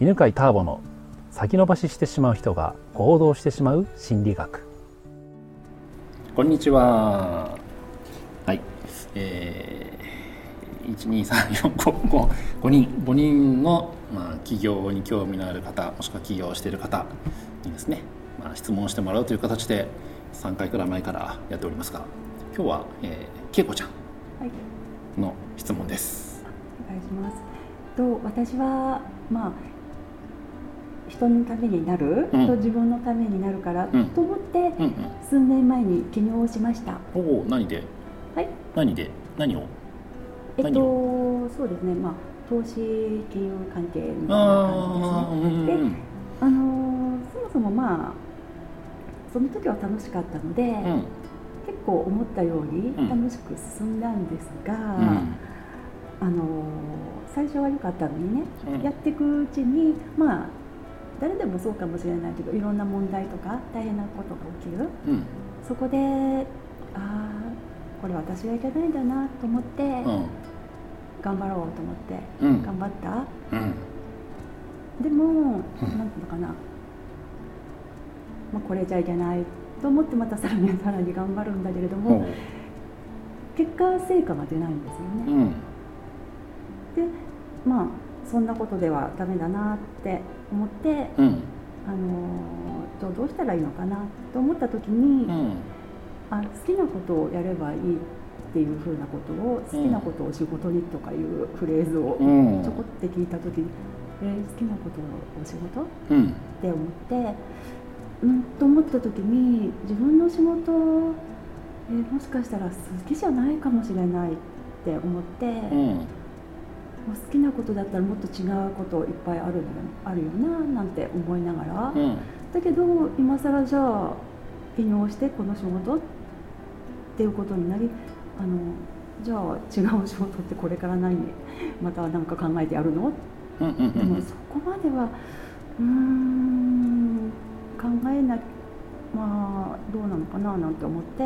犬飼ターボの先延ばししてしまう人が行動してしまう心理学。こんにちは。はい。えー、12345 5人5人の、まあ、起業に興味のある方もしくは起業している方にですね、まあ、質問してもらうという形で3回くらい前からやっておりますが今日は、えー、けいこちゃんの質問です、はい、お願いします。と私はまあ人のためになる、うん、と自分のためになるから、うん、と思って、うんうん、数年前に起業をしました。おお何で？はい。何で？何を？えっとそうですね。まあ投資金融関係みたいな感じですね、であのそもそもまあその時は楽しかったので、結構思ったように楽しく進んだんですが、あの最初は良かったのにね、やっていくうちにまあもそうかもしれないけどいろんな問題とか大変なことが起きる、うん、そこでああこれ私はいけないんだなと思って、うん、頑張ろうと思って、うん、頑張った、でも、うん、なんていうのかな、まあ、これじゃいけないと思ってまたさらにさらに頑張るんだけれども、結果成果が出ないんですよね。でまあそんなことではダメだなって思って、うん、あのどうしたらいいのかなと思った時に、うん、あ好きなことをやればいいっていうふうなことを好きなことを仕事にとかいうフレーズをちょこって聞いた時に、えー、好きなことを仕事、うん、って思って、うん、と思った時に自分の仕事、えー、もしかしたら好きじゃないかもしれないって思って。好きなことだったらもっと違うこといっぱいあるあるよななんて思いながら、うん、だけど今更じゃあ起業してこの仕事っていうことになりあのじゃあ違う仕事ってこれから何また何か考えてやるの、でもそこまではうん考えなまあどうなのかななんて思って。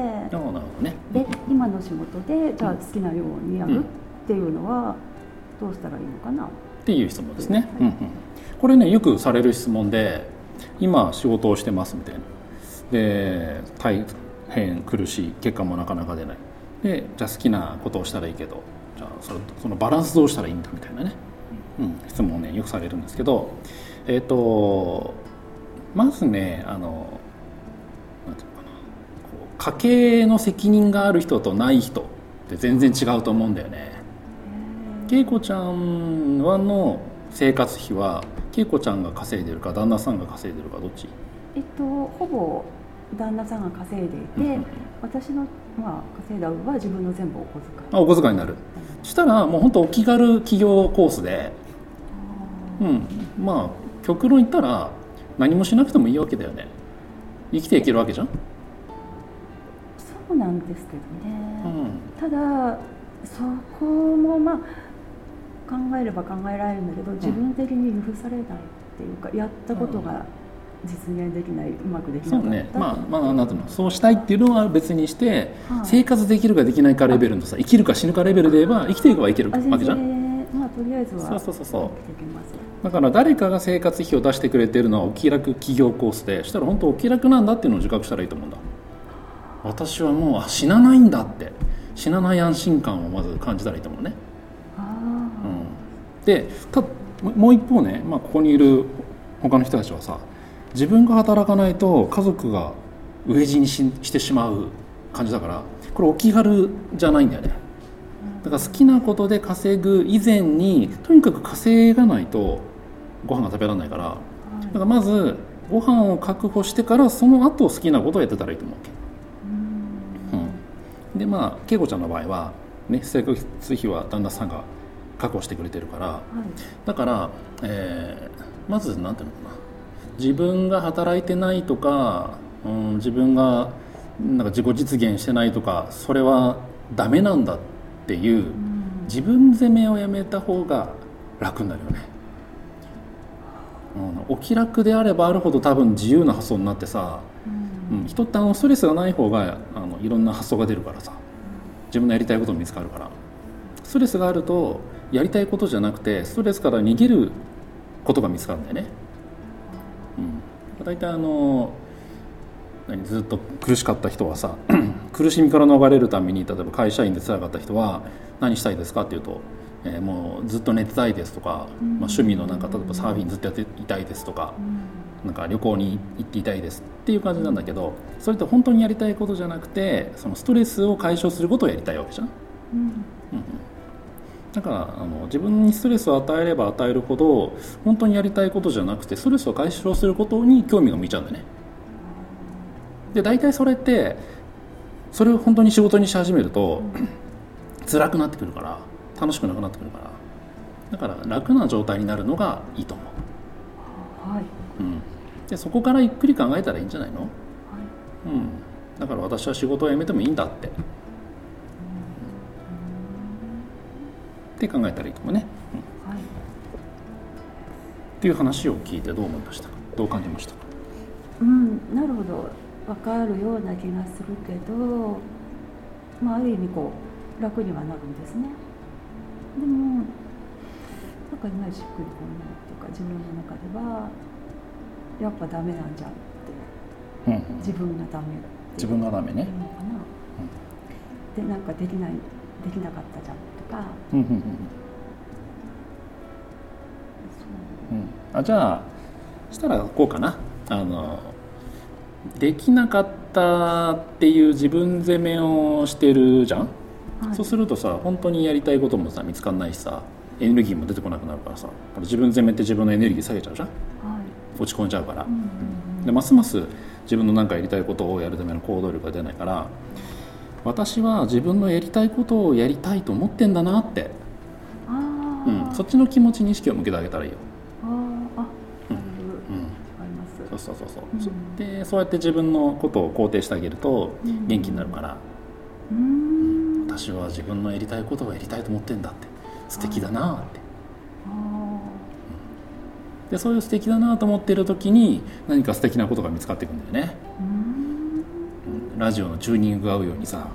ね、で今の仕事でじゃあ好きなようにやるっていうのは、どうしたらいいのかな？っていう質問ですね、はい、うんうん、これねよくされる質問で今仕事をしてますみたいな。で大変苦しい結果もなかなか出ない。でじゃあ好きなことをしたらいいけどじゃあそれそのバランスどうしたらいいんだみたいなね、うん、質問をねよくされるんですけどえっ、ー、とまずねあのなんていうかな。こう家計の責任がある人とない人って全然違うと思うんだよね恵子ちゃんはの生活費は恵子ちゃんが稼いでるか旦那さんが稼いでるかどっち？えっとほぼ旦那さんが稼いでいて、私の、まあ、稼いだ分は自分の全部お小遣い。あお小遣いになる、そしたらもう本当お気軽企業コースでうん。まあ極論言ったら何もしなくてもいいわけだよね。生きていけるわけじゃん？そうなんですけどね、うん、ただそこもまあ考えれば考えられるんだけど自分的に許されないっていうか、やったことが実現できない、うまくできなそうね。まあまあなんていうのそうしたいっていうのは別にして、は生活できるかできないかレベルのさ生きるか死ぬかレベルで言えば生きていけばいけるわけじゃん。まあとりあえずはそうそうそうそう。だから誰かが生活費を出してくれてるのはお気楽企業コースでしたら本当お気楽なんだっていうのを自覚したらいいと思うんだ。私はもう死なないんだって。死なない安心感をまず感じたらいいと思うねでたもう一方ね、まあ、ここにいる他の人たちはさ自分が働かないと家族が飢え死にししてしまう感じだからこれお気軽じゃないんだよね。だから好きなことで稼ぐ以前にとにかく稼がないとご飯が食べられないから。だからまずご飯を確保してからその後好きなことをやってたらいいと思うわけ、うん、でまあ恵子ちゃんの場合は、ね、生活費は旦那さんが確保してくれてるから、はい、だから、えー、まず何ていうのかな。自分が働いてないとか、うん、自分がなんか自己実現してないとかそれはダメなんだっていう、うん、自分責めをやめた方が楽になるよね。うん、お気楽であればあるほど多分自由な発想になってさ、うん、うん、人ってあのストレスがない方があのいろんな発想が出るからさ。自分のやりたいことも見つかるから。ストレスがあるとやりたいことじゃなくてストレスから逃げることが見つかるんだよね。うん、大体あの何ずっと苦しかった人はさ 苦しみから逃れるために例えば会社員で辛かった人は何したいですかっていうと、えー、もうずっと寝てたいですとか、まあ、趣味のなんか例えばサーフィンずっとやっていたいですとか、なんか旅行に行っていたいですっていう感じなんだけどそれって本当にやりたいことじゃなくてそのストレスを解消することをやりたいわけじゃん。うんうんだからあの自分にストレスを与えれば与えるほど本当にやりたいことじゃなくてストレスを解消することに興味が向いちゃうんだよね。で大体それってそれを本当に仕事にし始めると 辛くなってくるから楽しくなくなってくるから。だから楽な状態になるのがいいと思う、はい。うん、でそこからゆっくり考えたらいいんじゃないの、はい。うん、だから私は仕事を辞めてもいいんだって、って考えたらいいかもね、うん。はい、っていう話を聞いてどう思いましたか？どう感じました？かうんなるほど。分かるような気がするけど、まあ、ある意味こう楽にはなるんですね。でもなんかいまいちしっくりこないっていうか自分の中ではやっぱダメなんじゃんって、うんうん、自分がダメ自分がダメね。でなんかできないできなかったじゃんとか、うんうんうんうん、あじゃあしたらこうかな。あのできなかったっていう自分責めをしてるじゃん、はい、そうするとさ本当にやりたいこともさ見つかんないしさエネルギーも出てこなくなるからさ自分責めって自分のエネルギー下げちゃうじゃん、はい、落ち込んじゃうから、うんうんうん、でますます自分の何かやりたいことをやるための行動力が出ないから私は自分のやりたいことをやりたいと思ってんだなって、うん、そっちの気持ちに意識を向けてあげたらいいよ。そうそうそう、うん、でそうやって自分のことを肯定してあげると元気になるから、うん、私は自分のやりたいことをやりたいと思ってんだって。素敵だなって、でそういう素敵だなと思っている時に何か素敵なことが見つかっていくんだよね、ラジオのチューニングが合うようにさ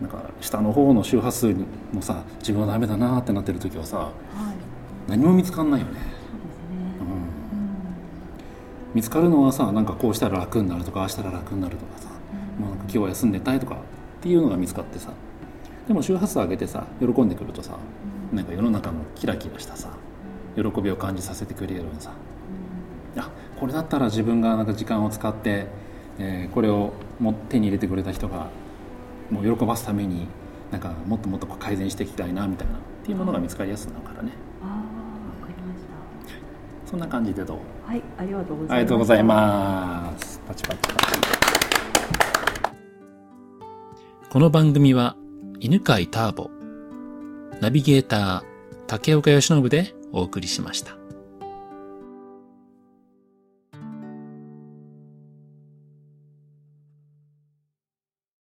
なんか下の方の周波数もさ自分はダメだなってなってる時はさ、はい、何も見つかんないよね。見つかるのはさなんかこうしたら楽になるとかああしたら楽になるとかさ、うん、もうなんか今日は休んでたいとかっていうのが見つかってさでも周波数上げてさ喜んでくるとさ、うん、なんか世の中のキラキラしたさ喜びを感じさせてくれるさ、うん、あこれだったら自分がなんか時間を使って、えー、これをも手に入れてくれた人がもう喜ばすためになんかもっともっと改善していきたいなみたいなっていうものが見つかりやすくなるからね。そんな感じでどう？はいありがとうございます。ありがとうございます。パチパチパチこの番組は犬飼ターボナビゲーター竹岡由伸でお送りしました